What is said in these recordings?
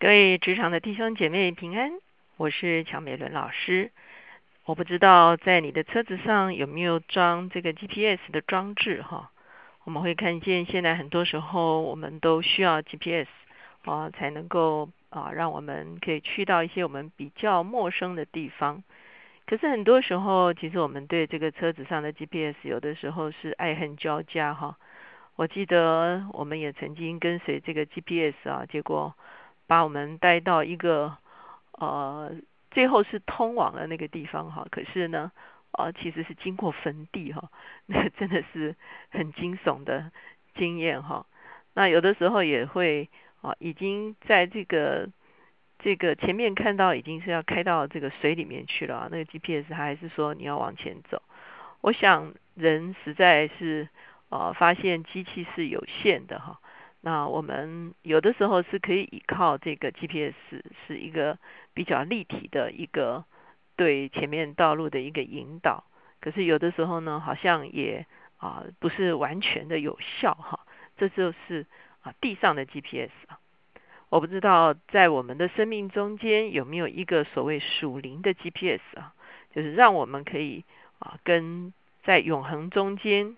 各位职场的弟兄姐妹平安，我是乔美伦老师。我不知道在你的车子上有没有装这个 GPS 的装置哈？我们会看见现在很多时候我们都需要 GPS 啊，才能够啊让我们可以去到一些我们比较陌生的地方。可是很多时候，其实我们对这个车子上的 GPS 有的时候是爱恨交加哈。我记得我们也曾经跟随这个 GPS 啊，结果。把我们带到一个呃，最后是通往了那个地方哈。可是呢，呃，其实是经过坟地哈，那真的是很惊悚的经验哈。那有的时候也会啊，已经在这个这个前面看到已经是要开到这个水里面去了，那个 GPS 它还是说你要往前走。我想人实在是呃，发现机器是有限的哈。那我们有的时候是可以依靠这个 GPS，是一个比较立体的一个对前面道路的一个引导。可是有的时候呢，好像也啊不是完全的有效哈。这就是啊地上的 GPS 啊。我不知道在我们的生命中间有没有一个所谓属灵的 GPS 啊，就是让我们可以啊跟在永恒中间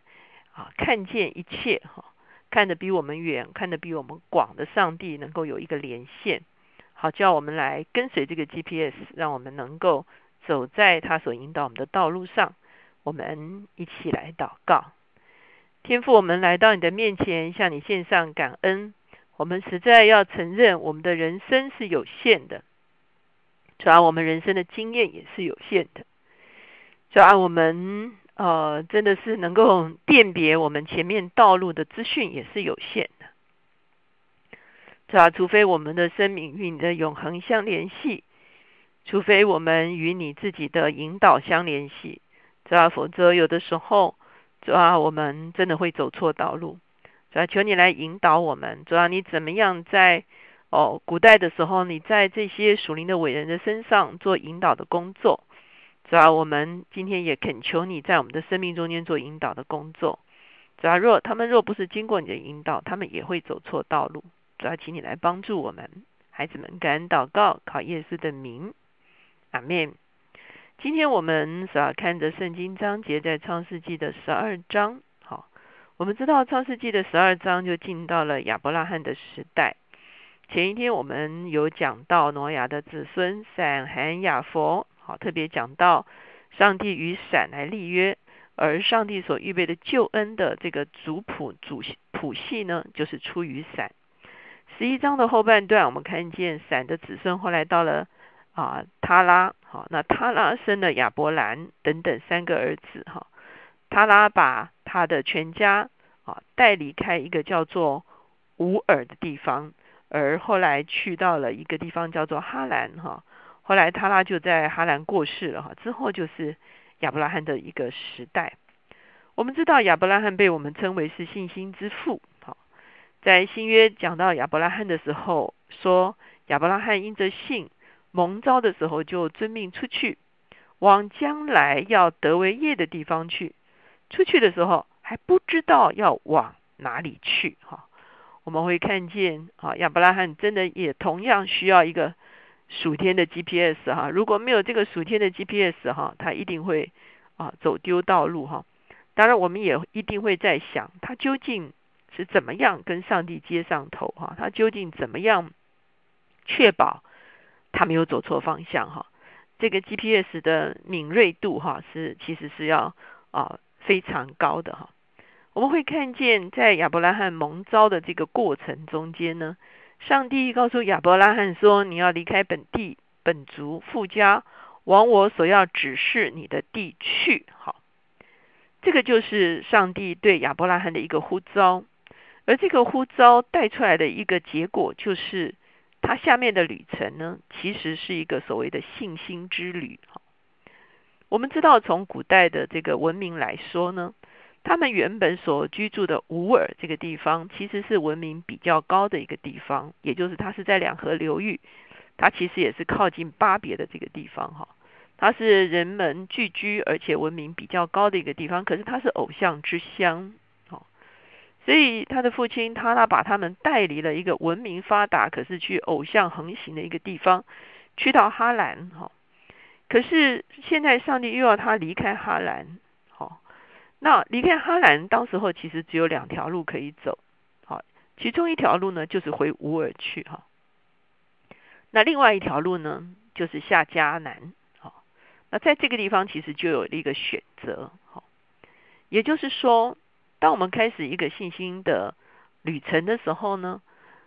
啊看见一切哈。看得比我们远，看得比我们广的上帝能够有一个连线，好叫我们来跟随这个 GPS，让我们能够走在他所引导我们的道路上。我们一起来祷告，天父，我们来到你的面前，向你献上感恩。我们实在要承认，我们的人生是有限的，主要我们人生的经验也是有限的，主要我们。呃，真的是能够辨别我们前面道路的资讯也是有限的，是吧？除非我们的生命与你的永恒相联系，除非我们与你自己的引导相联系，是吧？否则有的时候，主要我们真的会走错道路，主要求你来引导我们，主要你怎么样在哦古代的时候，你在这些属灵的伟人的身上做引导的工作。主要我们今天也恳求你在我们的生命中间做引导的工作。主要若他们若不是经过你的引导，他们也会走错道路。主要请你来帮助我们，孩子们感恩祷告，考耶稣的名，阿门。今天我们主要看的圣经章节在创世纪的十二章。好，我们知道创世纪的十二章就进到了亚伯拉罕的时代。前一天我们有讲到挪亚的子孙闪、含、亚佛。好，特别讲到上帝与闪来立约，而上帝所预备的救恩的这个族谱主谱系呢，就是出于闪。十一章的后半段，我们看见闪的子孙后来到了啊，他拉，好，那他拉生了亚伯兰等等三个儿子，哈，他拉把他的全家啊带离开一个叫做乌尔的地方，而后来去到了一个地方叫做哈兰，哈。后来，塔拉就在哈兰过世了哈。之后就是亚伯拉罕的一个时代。我们知道亚伯拉罕被我们称为是信心之父。好，在新约讲到亚伯拉罕的时候，说亚伯拉罕因着信蒙召的时候，就遵命出去，往将来要得为业的地方去。出去的时候还不知道要往哪里去。哈，我们会看见啊，亚伯拉罕真的也同样需要一个。属天的 GPS 哈，如果没有这个属天的 GPS 哈，他一定会啊走丢道路哈。当然，我们也一定会在想，他究竟是怎么样跟上帝接上头哈？他究竟怎么样确保他没有走错方向哈？这个 GPS 的敏锐度哈，是其实是要啊非常高的哈。我们会看见在亚伯拉罕蒙召的这个过程中间呢。上帝告诉亚伯拉罕说：“你要离开本地、本族、富家，往我所要指示你的地去。”好，这个就是上帝对亚伯拉罕的一个呼召，而这个呼召带出来的一个结果，就是他下面的旅程呢，其实是一个所谓的信心之旅。我们知道从古代的这个文明来说呢。他们原本所居住的乌尔这个地方，其实是文明比较高的一个地方，也就是它是在两河流域，它其实也是靠近巴别的这个地方哈。它是人们聚居而且文明比较高的一个地方，可是它是偶像之乡，哦，所以他的父亲他拉把他们带离了一个文明发达，可是去偶像横行的一个地方，去到哈兰哈。可是现在上帝又要他离开哈兰，那离开哈兰，当时候其实只有两条路可以走，好，其中一条路呢就是回乌尔去哈，那另外一条路呢就是下迦南，好，那在这个地方其实就有一个选择，好，也就是说，当我们开始一个信心的旅程的时候呢，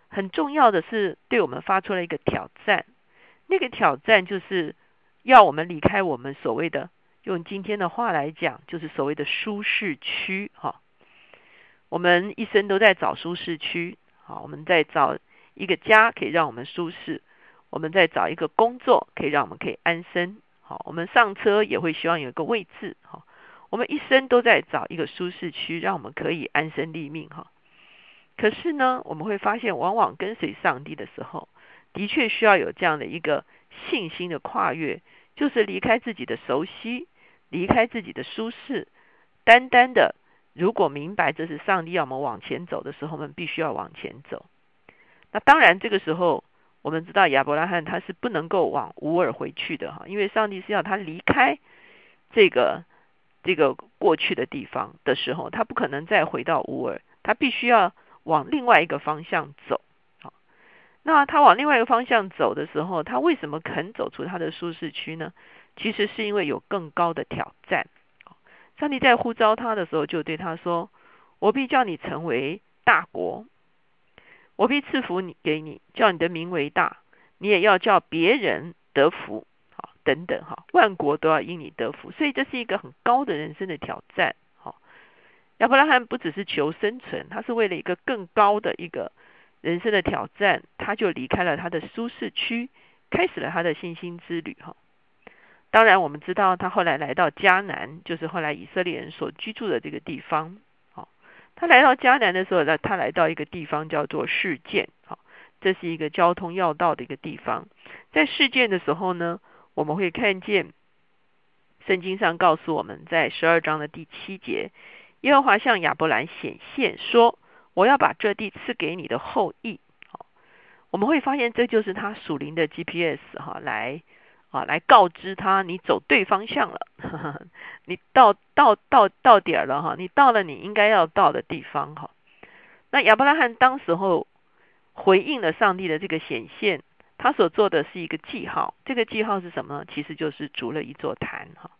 很重要的是对我们发出了一个挑战，那个挑战就是。要我们离开我们所谓的，用今天的话来讲，就是所谓的舒适区哈。我们一生都在找舒适区，好，我们在找一个家可以让我们舒适，我们在找一个工作可以让我们可以安身，好，我们上车也会希望有一个位置，哈，我们一生都在找一个舒适区，让我们可以安身立命，哈。可是呢，我们会发现，往往跟随上帝的时候，的确需要有这样的一个信心的跨越。就是离开自己的熟悉，离开自己的舒适，单单的，如果明白这是上帝要我们往前走的时候，我们必须要往前走。那当然，这个时候我们知道亚伯拉罕他是不能够往乌尔回去的哈，因为上帝是要他离开这个这个过去的地方的时候，他不可能再回到乌尔，他必须要往另外一个方向走。那他往另外一个方向走的时候，他为什么肯走出他的舒适区呢？其实是因为有更高的挑战。上帝在呼召他的时候，就对他说：“我必叫你成为大国，我必赐福你给你，叫你的名为大，你也要叫别人得福。”好，等等哈，万国都要因你得福。所以这是一个很高的人生的挑战。好，亚伯拉罕不只是求生存，他是为了一个更高的一个。人生的挑战，他就离开了他的舒适区，开始了他的信心之旅。哈，当然我们知道他后来来到迦南，就是后来以色列人所居住的这个地方。好，他来到迦南的时候呢，他来到一个地方叫做事件。好，这是一个交通要道的一个地方。在事件的时候呢，我们会看见圣经上告诉我们在十二章的第七节，耶和华向亚伯兰显现说。我要把这地赐给你的后裔，好，我们会发现这就是他属灵的 GPS 哈，来啊来告知他你走对方向了，你到到到到点儿了哈，你到了你应该要到的地方哈。那亚伯拉罕当时候回应了上帝的这个显现，他所做的是一个记号，这个记号是什么呢？其实就是筑了一座坛哈。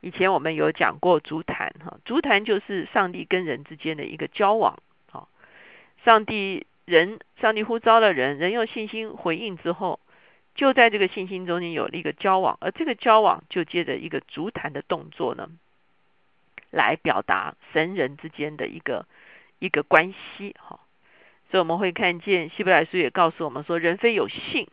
以前我们有讲过足坛哈，足坛就是上帝跟人之间的一个交往。上帝人，上帝呼召了人，人用信心回应之后，就在这个信心中间有了一个交往，而这个交往就接着一个足坛的动作呢，来表达神人之间的一个一个关系。哈，所以我们会看见希伯来书也告诉我们说，人非有信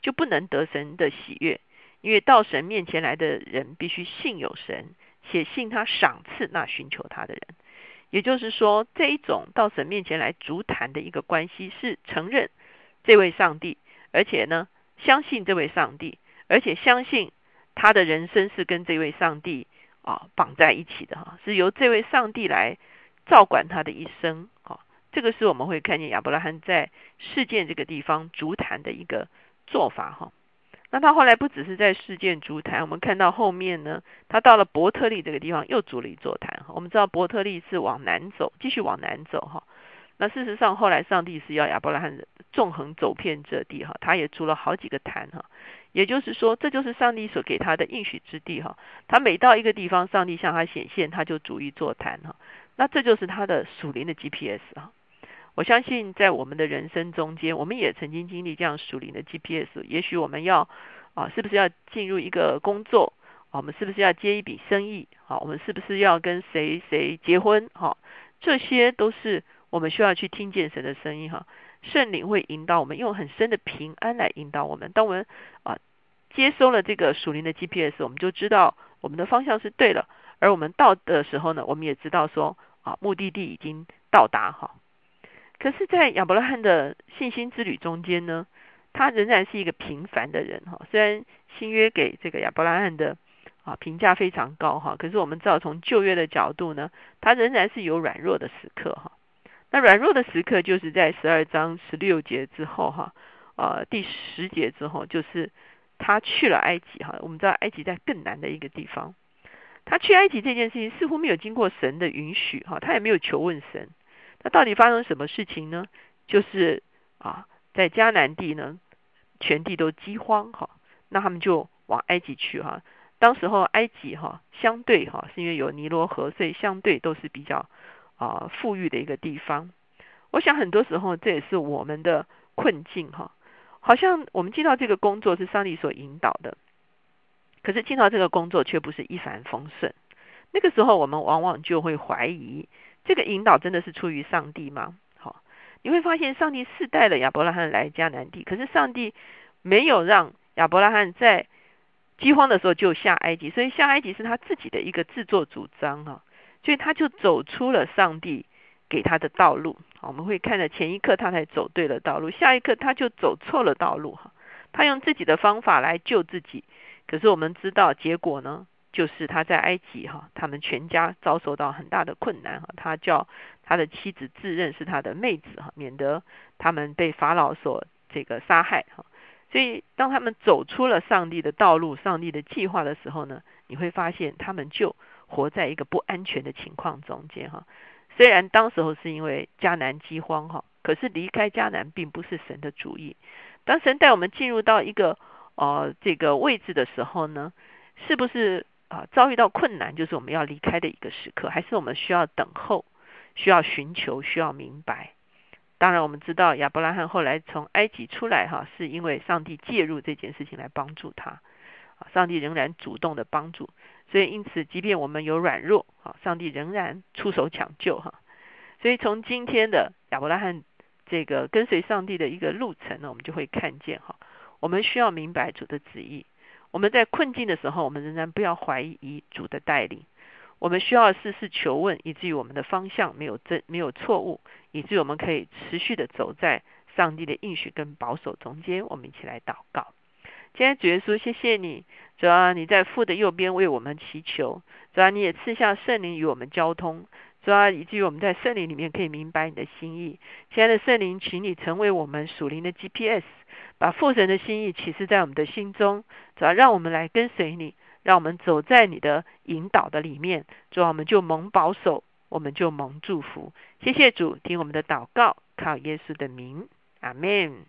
就不能得神的喜悦，因为到神面前来的人必须信有神，且信他赏赐那寻求他的人。也就是说，这一种到神面前来足坛的一个关系，是承认这位上帝，而且呢，相信这位上帝，而且相信他的人生是跟这位上帝啊绑在一起的哈，是由这位上帝来照管他的一生啊。这个是我们会看见亚伯拉罕在事件这个地方足坛的一个做法哈。那他后来不只是在事件筑坛，我们看到后面呢，他到了伯特利这个地方又筑了一座坛。我们知道伯特利是往南走，继续往南走哈。那事实上后来上帝是要亚伯拉罕纵横走遍这地哈，他也筑了好几个坛哈。也就是说，这就是上帝所给他的应许之地哈。他每到一个地方，上帝向他显现，他就逐一座坛哈。那这就是他的属灵的 GPS 哈。我相信在我们的人生中间，我们也曾经经历这样属灵的 GPS。也许我们要啊，是不是要进入一个工作？我们是不是要接一笔生意？好，我们是不是要跟谁谁结婚？哈，这些都是我们需要去听见神的声音哈。圣灵会引导我们，用很深的平安来引导我们。当我们啊接收了这个属灵的 GPS，我们就知道我们的方向是对了。而我们到的时候呢，我们也知道说啊，目的地已经到达哈。可是，在亚伯拉罕的信心之旅中间呢，他仍然是一个平凡的人哈。虽然新约给这个亚伯拉罕的啊评价非常高哈，可是我们知道从旧约的角度呢，他仍然是有软弱的时刻哈。那软弱的时刻就是在十二章十六节之后哈，呃第十节之后，就是他去了埃及哈。我们知道埃及在更难的一个地方，他去埃及这件事情似乎没有经过神的允许哈，他也没有求问神。那到底发生什么事情呢？就是啊，在迦南地呢，全地都饥荒哈，那他们就往埃及去哈。当时候埃及哈相对哈是因为有尼罗河，所以相对都是比较啊富裕的一个地方。我想很多时候这也是我们的困境哈。好像我们进到这个工作是上帝所引导的，可是进到这个工作却不是一帆风顺。那个时候我们往往就会怀疑，这个引导真的是出于上帝吗？好，你会发现上帝是带了亚伯拉罕来迦南地，可是上帝没有让亚伯拉罕在。饥荒的时候就下埃及，所以下埃及是他自己的一个自作主张哈，所以他就走出了上帝给他的道路。我们会看到前一刻他才走对了道路，下一刻他就走错了道路哈。他用自己的方法来救自己，可是我们知道结果呢，就是他在埃及哈，他们全家遭受到很大的困难哈。他叫他的妻子自认是他的妹子哈，免得他们被法老所这个杀害哈。所以，当他们走出了上帝的道路、上帝的计划的时候呢，你会发现他们就活在一个不安全的情况中间哈。虽然当时候是因为迦南饥荒哈，可是离开迦南并不是神的主意。当神带我们进入到一个呃这个位置的时候呢，是不是啊遭遇到困难就是我们要离开的一个时刻，还是我们需要等候、需要寻求、需要明白？当然，我们知道亚伯拉罕后来从埃及出来，哈，是因为上帝介入这件事情来帮助他。啊，上帝仍然主动的帮助，所以因此，即便我们有软弱，啊，上帝仍然出手抢救，哈。所以从今天的亚伯拉罕这个跟随上帝的一个路程呢，我们就会看见，哈，我们需要明白主的旨意。我们在困境的时候，我们仍然不要怀疑主的带领。我们需要事事求问，以至于我们的方向没有正没有错误，以至于我们可以持续的走在上帝的应许跟保守中间。我们一起来祷告。今天主耶稣，谢谢你，主要你在父的右边为我们祈求，主要你也赐下圣灵与我们交通，主要以至于我们在圣灵里面可以明白你的心意。亲爱的圣灵，请你成为我们属灵的 GPS，把父神的心意启示在我们的心中，主要让我们来跟随你。让我们走在你的引导的里面，主，我们就蒙保守，我们就蒙祝福。谢谢主，听我们的祷告，靠耶稣的名，阿门。